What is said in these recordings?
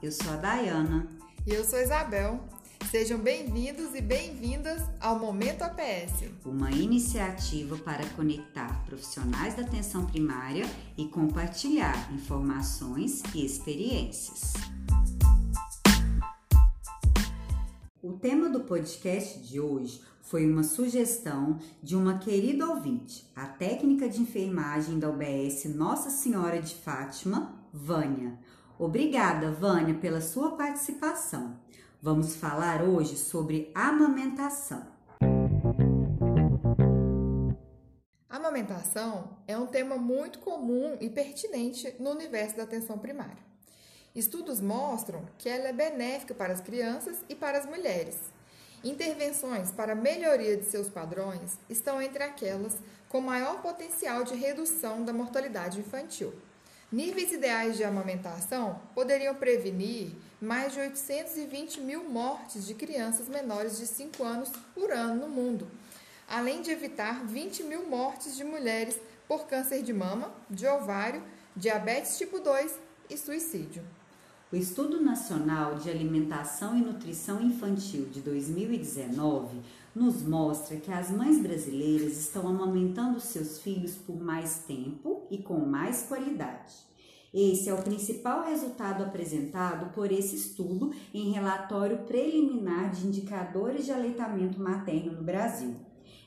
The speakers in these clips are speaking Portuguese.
eu sou a Dayana. E eu sou a Isabel. Sejam bem-vindos e bem-vindas ao Momento APS, uma iniciativa para conectar profissionais da atenção primária e compartilhar informações e experiências. O tema do podcast de hoje foi uma sugestão de uma querida ouvinte, a técnica de enfermagem da UBS Nossa Senhora de Fátima, Vânia. Obrigada, Vânia, pela sua participação. Vamos falar hoje sobre amamentação. Amamentação é um tema muito comum e pertinente no universo da atenção primária. Estudos mostram que ela é benéfica para as crianças e para as mulheres. Intervenções para melhoria de seus padrões estão entre aquelas com maior potencial de redução da mortalidade infantil. Níveis ideais de amamentação poderiam prevenir mais de 820 mil mortes de crianças menores de 5 anos por ano no mundo, além de evitar 20 mil mortes de mulheres por câncer de mama, de ovário, diabetes tipo 2 e suicídio. O Estudo Nacional de Alimentação e Nutrição Infantil de 2019 nos mostra que as mães brasileiras estão amamentando seus filhos por mais tempo e com mais qualidade. Esse é o principal resultado apresentado por esse estudo em relatório preliminar de indicadores de aleitamento materno no Brasil.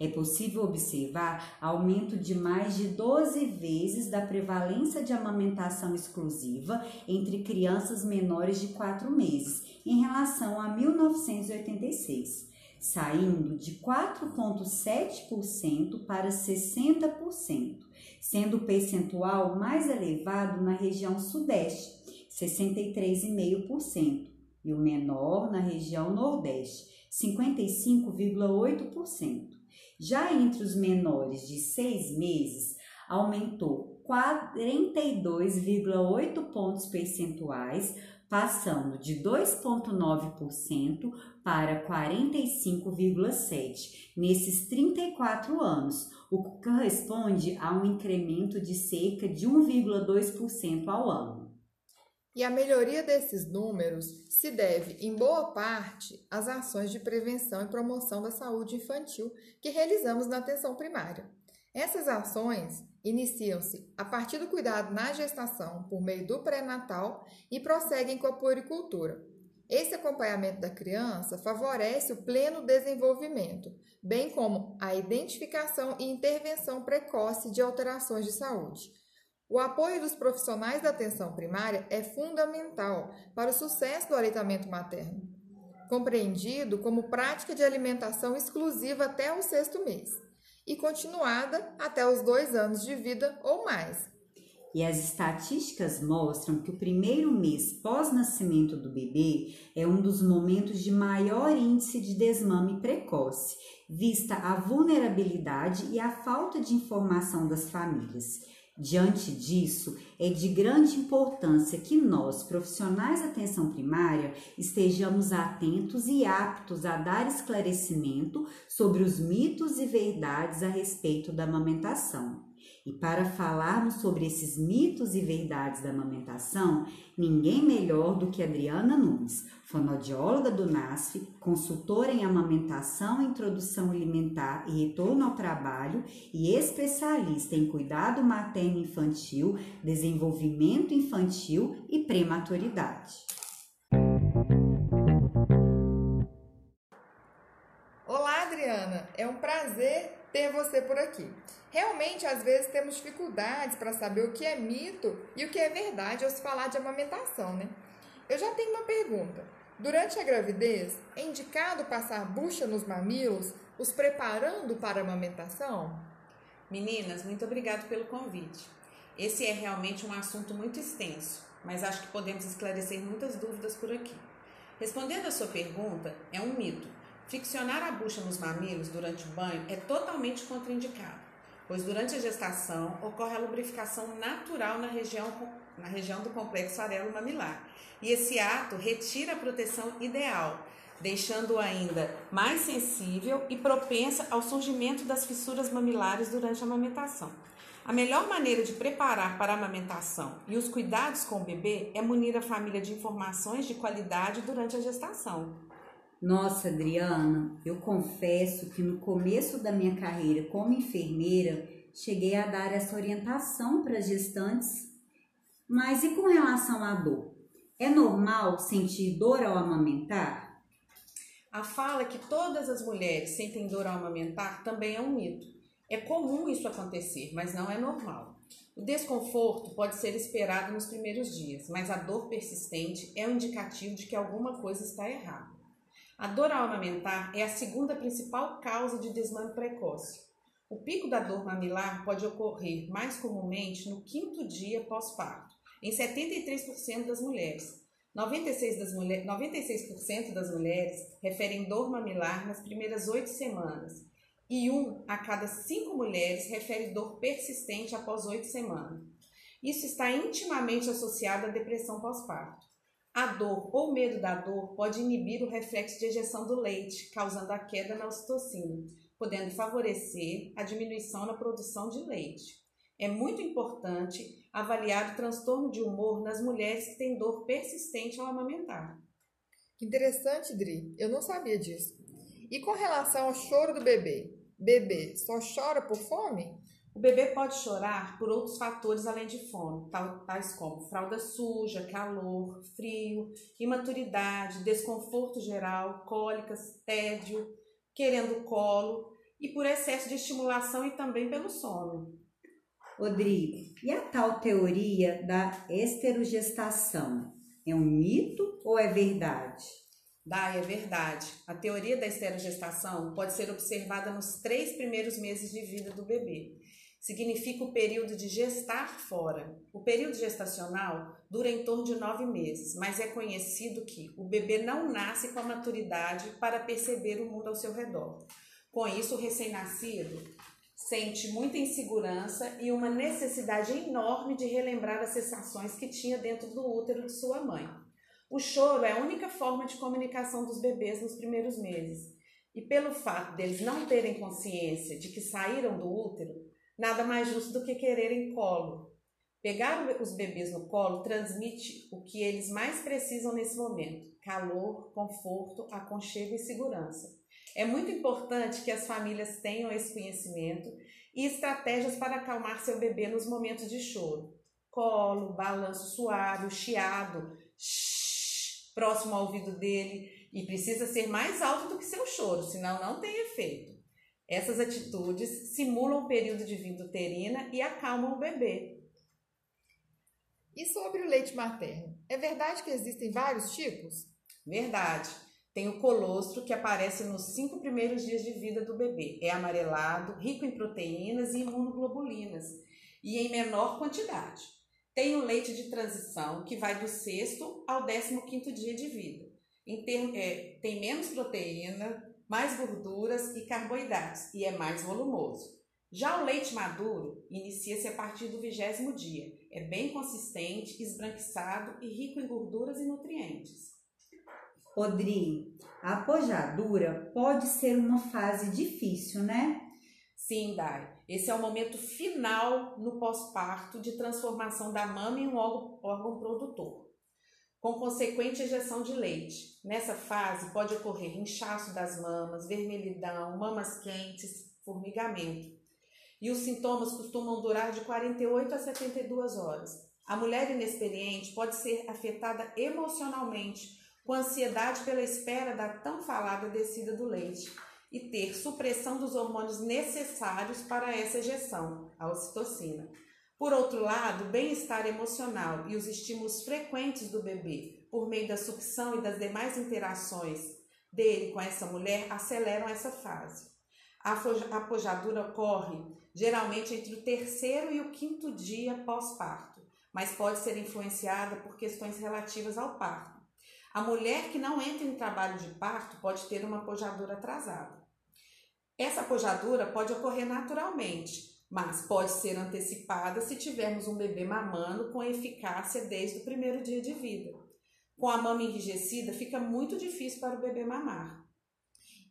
É possível observar aumento de mais de 12 vezes da prevalência de amamentação exclusiva entre crianças menores de 4 meses em relação a 1986 saindo de 4,7% para 60%, sendo o percentual mais elevado na região Sudeste, 63,5%, e o menor na região Nordeste, 55,8%. Já entre os menores de 6 meses, aumentou 42,8 pontos percentuais passando de 2,9% para 45,7% nesses 34 anos, o que corresponde a um incremento de cerca de 1,2% ao ano. E a melhoria desses números se deve, em boa parte, às ações de prevenção e promoção da saúde infantil que realizamos na atenção primária. Essas ações iniciam-se a partir do cuidado na gestação por meio do pré-natal e prosseguem com a puericultura. Esse acompanhamento da criança favorece o pleno desenvolvimento, bem como a identificação e intervenção precoce de alterações de saúde. O apoio dos profissionais da atenção primária é fundamental para o sucesso do aleitamento materno, compreendido como prática de alimentação exclusiva até o sexto mês e continuada até os dois anos de vida ou mais. E as estatísticas mostram que o primeiro mês pós-nascimento do bebê é um dos momentos de maior índice de desmame precoce, vista a vulnerabilidade e a falta de informação das famílias. Diante disso, é de grande importância que nós, profissionais da atenção primária, estejamos atentos e aptos a dar esclarecimento sobre os mitos e verdades a respeito da amamentação. E para falarmos sobre esses mitos e verdades da amamentação, ninguém melhor do que Adriana Nunes, fonoaudióloga do NASF, consultora em amamentação, introdução alimentar e retorno ao trabalho e especialista em cuidado materno infantil, desenvolvimento infantil e prematuridade. Olá, Adriana, é um prazer ter você por aqui. Realmente, às vezes, temos dificuldades para saber o que é mito e o que é verdade ao se falar de amamentação, né? Eu já tenho uma pergunta. Durante a gravidez, é indicado passar bucha nos mamilos, os preparando para a amamentação? Meninas, muito obrigado pelo convite. Esse é realmente um assunto muito extenso, mas acho que podemos esclarecer muitas dúvidas por aqui. Respondendo a sua pergunta, é um mito. Ficcionar a bucha nos mamilos durante o banho é totalmente contraindicado pois durante a gestação ocorre a lubrificação natural na região, na região do complexo arelo mamilar. E esse ato retira a proteção ideal, deixando-o ainda mais sensível e propensa ao surgimento das fissuras mamilares durante a amamentação. A melhor maneira de preparar para a amamentação e os cuidados com o bebê é munir a família de informações de qualidade durante a gestação. Nossa, Adriana, eu confesso que no começo da minha carreira como enfermeira, cheguei a dar essa orientação para as gestantes. Mas e com relação à dor? É normal sentir dor ao amamentar? A fala que todas as mulheres sentem dor ao amamentar também é um mito. É comum isso acontecer, mas não é normal. O desconforto pode ser esperado nos primeiros dias, mas a dor persistente é um indicativo de que alguma coisa está errada. A dor ao amamentar é a segunda principal causa de desmame precoce. O pico da dor mamilar pode ocorrer mais comumente no quinto dia pós-parto, em 73% das mulheres. 96%, das, mulher, 96 das mulheres referem dor mamilar nas primeiras oito semanas e um a cada cinco mulheres refere dor persistente após oito semanas. Isso está intimamente associado à depressão pós-parto. A dor ou medo da dor pode inibir o reflexo de ejeção do leite, causando a queda na ocitocina, podendo favorecer a diminuição na produção de leite. É muito importante avaliar o transtorno de humor nas mulheres que têm dor persistente ao amamentar. Interessante, Dri. Eu não sabia disso. E com relação ao choro do bebê? Bebê só chora por fome? O bebê pode chorar por outros fatores além de fome, tais como fralda suja, calor, frio, imaturidade, desconforto geral, cólicas, tédio, querendo colo e por excesso de estimulação e também pelo sono. Rodrigo, e a tal teoria da esterogestação? É um mito ou é verdade? Dai, é verdade. A teoria da esterogestação pode ser observada nos três primeiros meses de vida do bebê. Significa o período de gestar fora. O período gestacional dura em torno de nove meses, mas é conhecido que o bebê não nasce com a maturidade para perceber o mundo ao seu redor. Com isso, o recém-nascido sente muita insegurança e uma necessidade enorme de relembrar as sensações que tinha dentro do útero de sua mãe. O choro é a única forma de comunicação dos bebês nos primeiros meses. E pelo fato deles não terem consciência de que saíram do útero, nada mais justo do que quererem colo. Pegar os bebês no colo transmite o que eles mais precisam nesse momento: calor, conforto, aconchego e segurança. É muito importante que as famílias tenham esse conhecimento e estratégias para acalmar seu bebê nos momentos de choro. Colo, balanço suave, chiado, próximo ao ouvido dele e precisa ser mais alto do que seu choro, senão não tem efeito. Essas atitudes simulam o período de vida uterina e acalmam o bebê. E sobre o leite materno? É verdade que existem vários tipos? Verdade. Tem o colostro, que aparece nos cinco primeiros dias de vida do bebê. É amarelado, rico em proteínas e imunoglobulinas, e em menor quantidade. Tem o leite de transição, que vai do sexto ao décimo quinto dia de vida. É, tem menos proteína, mais gorduras e carboidratos e é mais volumoso. Já o leite maduro inicia-se a partir do vigésimo dia. É bem consistente, esbranquiçado e rico em gorduras e nutrientes. Rodrigo, a apojadura pode ser uma fase difícil, né? Sim, Dai. Esse é o momento final no pós-parto de transformação da mama em um órgão produtor, com consequente ejeção de leite. Nessa fase pode ocorrer inchaço das mamas, vermelhidão, mamas quentes, formigamento. E os sintomas costumam durar de 48 a 72 horas. A mulher inexperiente pode ser afetada emocionalmente, com ansiedade pela espera da tão falada descida do leite e ter supressão dos hormônios necessários para essa ejeção, a ocitocina. Por outro lado, o bem-estar emocional e os estímulos frequentes do bebê, por meio da sucção e das demais interações dele com essa mulher, aceleram essa fase. A apojadura ocorre geralmente entre o terceiro e o quinto dia pós-parto, mas pode ser influenciada por questões relativas ao parto. A mulher que não entra em trabalho de parto pode ter uma apojadura atrasada. Essa apojadura pode ocorrer naturalmente, mas pode ser antecipada se tivermos um bebê mamando com eficácia desde o primeiro dia de vida. Com a mama enrijecida, fica muito difícil para o bebê mamar.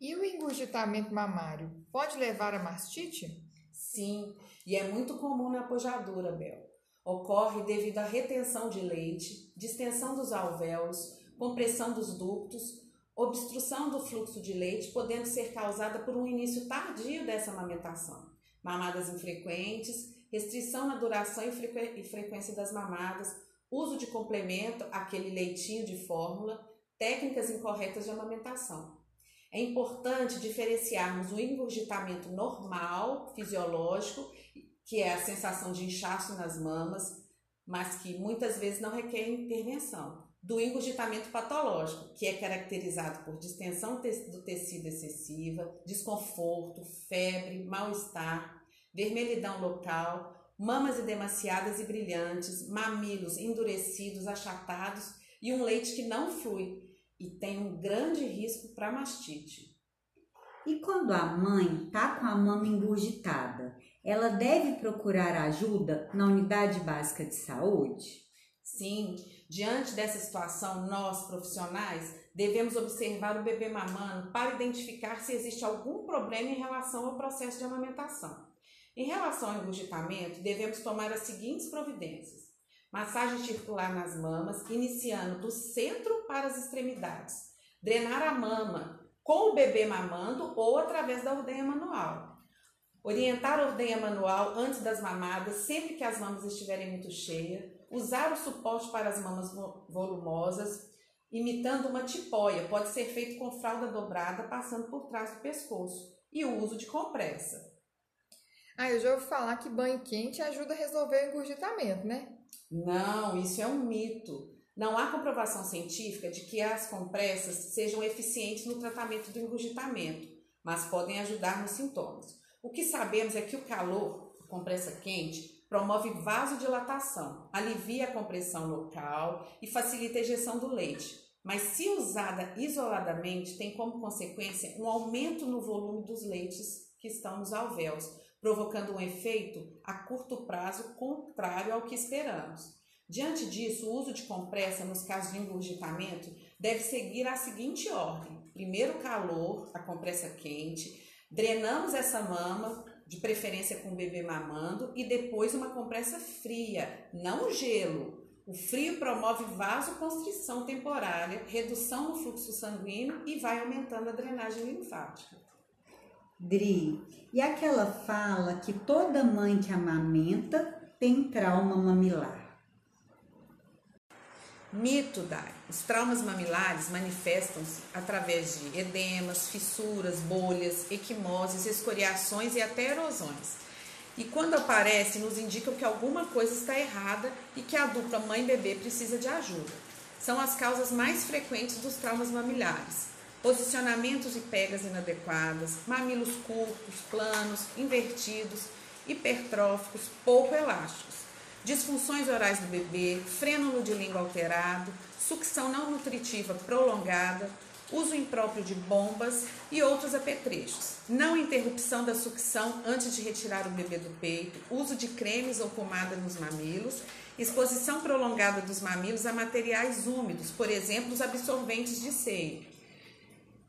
E o engurgitamento mamário pode levar a mastite? Sim, e é muito comum na apojadura, Bel. Ocorre devido à retenção de leite, distensão dos alvéolos, compressão dos ductos, obstrução do fluxo de leite, podendo ser causada por um início tardio dessa amamentação, mamadas infrequentes, restrição na duração e, frequência das mamadas, uso de complemento, aquele leitinho de fórmula, técnicas incorretas de amamentação. É importante diferenciarmos o engurgitamento normal, fisiológico, que é a sensação de inchaço nas mamas, mas que muitas vezes não requer intervenção, do engurgitamento patológico, que é caracterizado por distensão do tecido excessiva, desconforto, febre, mal-estar, vermelhidão local, mamas edemaciadas e brilhantes, mamilos endurecidos, achatados e um leite que não flui e tem um grande risco para mastite. E quando a mãe está com a mama engurgitada, ela deve procurar ajuda na unidade básica de saúde? Sim, diante dessa situação, nós profissionais devemos observar o bebê mamando para identificar se existe algum problema em relação ao processo de amamentação. Em relação ao engurgitamento, devemos tomar as seguintes providências: massagem circular nas mamas, iniciando do centro para as extremidades, drenar a mama com o bebê mamando ou através da ordenha manual. Orientar a ordenha manual antes das mamadas, sempre que as mamas estiverem muito cheias. Usar o suporte para as mamas volumosas, imitando uma tipóia. Pode ser feito com fralda dobrada, passando por trás do pescoço. E o uso de compressa. Ah, eu já ouvi falar que banho quente ajuda a resolver o engurgitamento, né? Não, isso é um mito. Não há comprovação científica de que as compressas sejam eficientes no tratamento do engurgitamento, mas podem ajudar nos sintomas. O que sabemos é que o calor, compressa quente, promove vasodilatação, alivia a compressão local e facilita a ejeção do leite. Mas se usada isoladamente, tem como consequência um aumento no volume dos leites que estão nos alvéolos, provocando um efeito a curto prazo contrário ao que esperamos. Diante disso, o uso de compressa nos casos de engurgitamento deve seguir a seguinte ordem: primeiro calor, a compressa quente, drenamos essa mama, de preferência com o bebê mamando, e depois uma compressa fria, não gelo. O frio promove vasoconstrição temporária, redução no fluxo sanguíneo e vai aumentando a drenagem linfática. Dri, e aquela fala que toda mãe que amamenta tem trauma mamilar? Mito, Dai. Os traumas mamilares manifestam-se através de edemas, fissuras, bolhas, equimoses, escoriações e até erosões. E quando aparecem, nos indicam que alguma coisa está errada e que a dupla mãe-bebê precisa de ajuda. São as causas mais frequentes dos traumas mamilares posicionamentos e pegas inadequadas, mamilos curtos, planos, invertidos, hipertróficos, pouco elásticos, disfunções orais do bebê, frênulo de língua alterado, sucção não nutritiva prolongada, uso impróprio de bombas e outros apetrechos, não interrupção da sucção antes de retirar o bebê do peito, uso de cremes ou pomada nos mamilos, exposição prolongada dos mamilos a materiais úmidos, por exemplo, os absorventes de seio,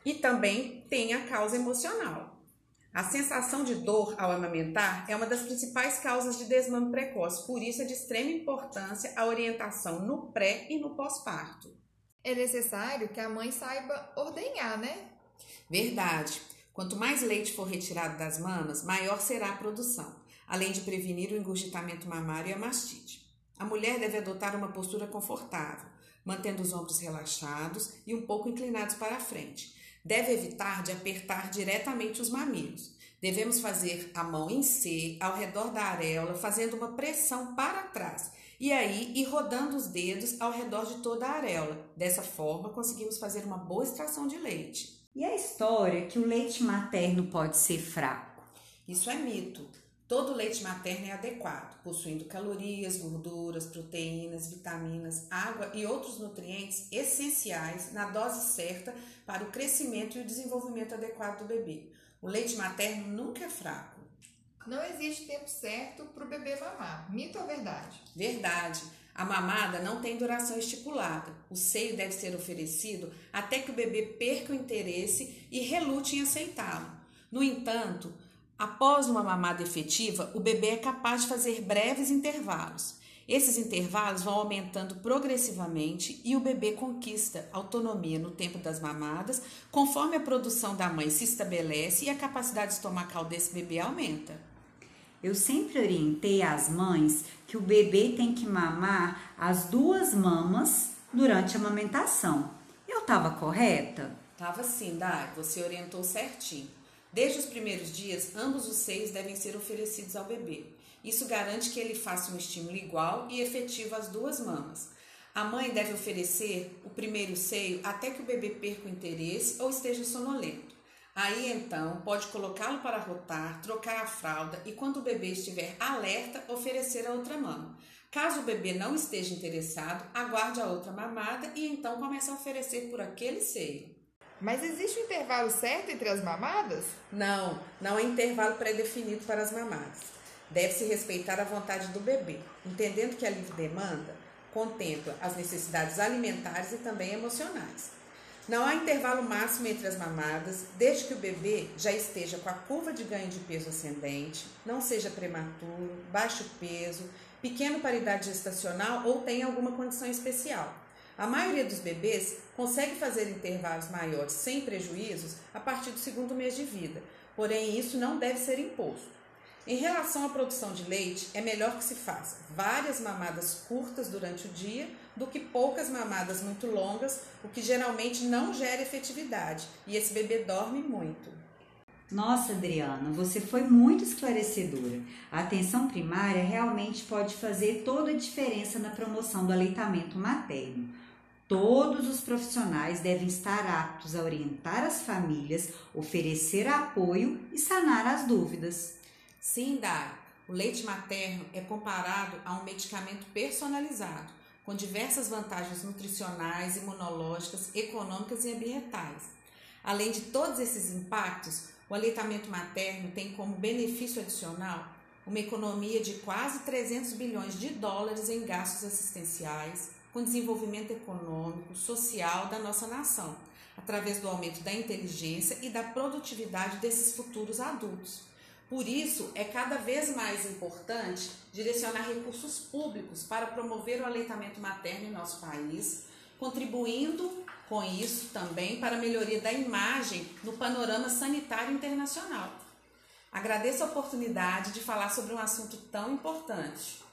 e também tem a causa emocional. A sensação de dor ao amamentar é uma das principais causas de desmame precoce, por isso é de extrema importância a orientação no pré e no pós-parto. É necessário que a mãe saiba ordenhar, né? Verdade. Quanto mais leite for retirado das mamas, maior será a produção, além de prevenir o engurgitamento mamário e a mastite. A mulher deve adotar uma postura confortável, mantendo os ombros relaxados e um pouco inclinados para a frente Deve evitar de apertar diretamente os mamilos. Devemos fazer a mão em C ao redor da areola, fazendo uma pressão para trás. E aí ir rodando os dedos ao redor de toda a areola. Dessa forma, conseguimos fazer uma boa extração de leite. E a história que o leite materno pode ser fraco? Isso é mito. Todo leite materno é adequado, possuindo calorias, gorduras, proteínas, vitaminas, água e outros nutrientes essenciais na dose certa para o crescimento e o desenvolvimento adequado do bebê. O leite materno nunca é fraco. Não existe tempo certo para o bebê mamar. Mito ou verdade? Verdade. A mamada não tem duração estipulada. O seio deve ser oferecido até que o bebê perca o interesse e relute em aceitá-lo. No entanto, após uma mamada efetiva, o bebê é capaz de fazer breves intervalos. Esses intervalos vão aumentando progressivamente e o bebê conquista autonomia no tempo das mamadas, conforme a produção da mãe se estabelece e a capacidade estomacal desse bebê aumenta. Eu sempre orientei as mães que o bebê tem que mamar as duas mamas durante a amamentação. Eu estava correta? Tava sim, Dai, você orientou certinho. Desde os primeiros dias, ambos os seios devem ser oferecidos ao bebê. Isso garante que ele faça um estímulo igual e efetivo às duas mamas. A mãe deve oferecer o primeiro seio até que o bebê perca o interesse ou esteja sonolento. Aí então pode colocá-lo para rotar, trocar a fralda e quando o bebê estiver alerta, oferecer a outra mama. Caso o bebê não esteja interessado, aguarde a outra mamada e então comece a oferecer por aquele seio. Mas existe um intervalo certo entre as mamadas? Não, não é intervalo pré-definido para as mamadas. Deve-se respeitar a vontade do bebê, entendendo que a livre demanda contempla as necessidades alimentares e também emocionais. Não há intervalo máximo entre as mamadas, desde que o bebê já esteja com a curva de ganho de peso ascendente, não seja prematuro, baixo peso, pequena paridade gestacional ou tenha alguma condição especial. A maioria dos bebês consegue fazer intervalos maiores sem prejuízos a partir do segundo mês de vida, porém isso não deve ser imposto. Em relação à produção de leite, é melhor que se faça várias mamadas curtas durante o dia do que poucas mamadas muito longas, o que geralmente não gera efetividade e esse bebê dorme muito. Nossa, Adriana, você foi muito esclarecedora. A atenção primária realmente pode fazer toda a diferença na promoção do aleitamento materno. Todos os profissionais devem estar aptos a orientar as famílias, oferecer apoio e sanar as dúvidas. Sim, Dai, o leite materno é comparado a um medicamento personalizado, com diversas vantagens nutricionais, imunológicas, econômicas e ambientais. Além de todos esses impactos, o aleitamento materno tem como benefício adicional uma economia de quase 300 bilhões de dólares em gastos assistenciais, com desenvolvimento econômico, social da nossa nação, através do aumento da inteligência e da produtividade desses futuros adultos. Por isso, é cada vez mais importante direcionar recursos públicos para promover o aleitamento materno em nosso país, contribuindo com isso também para a melhoria da imagem no panorama sanitário internacional. Agradeço a oportunidade de falar sobre um assunto tão importante.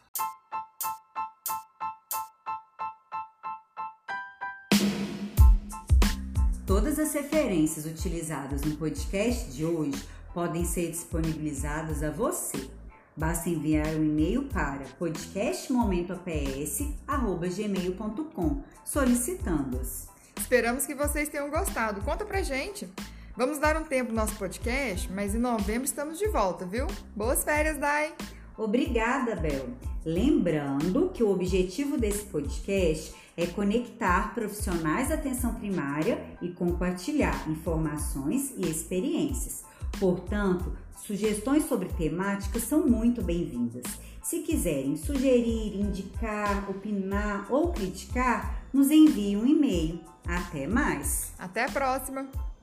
Todas as referências utilizadas no podcast de hoje podem ser disponibilizadas a você. Basta enviar um e-mail para podcastmomentoaps@gmail.com solicitando-as. Esperamos que vocês tenham gostado. Conta pra gente. Vamos dar um tempo no nosso podcast, mas em novembro estamos de volta, viu? Boas férias, Dai! Obrigada, Bel. Lembrando que o objetivo desse podcast é conectar profissionais da atenção primária e compartilhar informações e experiências. Portanto, sugestões sobre temáticas são muito bem-vindas. Se quiserem sugerir, indicar, opinar ou criticar, nos envie um e-mail. Até mais! Até a próxima!